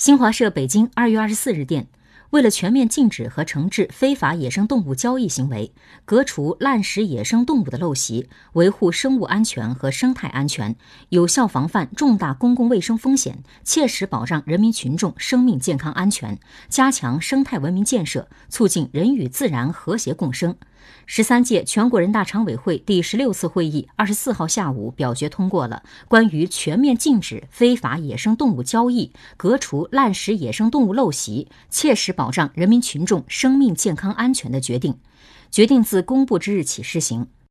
新华社北京二月二十四日电，为了全面禁止和惩治非法野生动物交易行为，革除滥食野生动物的陋习，维护生物安全和生态安全，有效防范重大公共卫生风险，切实保障人民群众生命健康安全，加强生态文明建设，促进人与自然和谐共生。十三届全国人大常委会第十六次会议二十四号下午表决通过了关于全面禁止非法野生动物交易、革除滥食野生动物陋习、切实保障人民群众生命健康安全的决定。决定自公布之日起施行。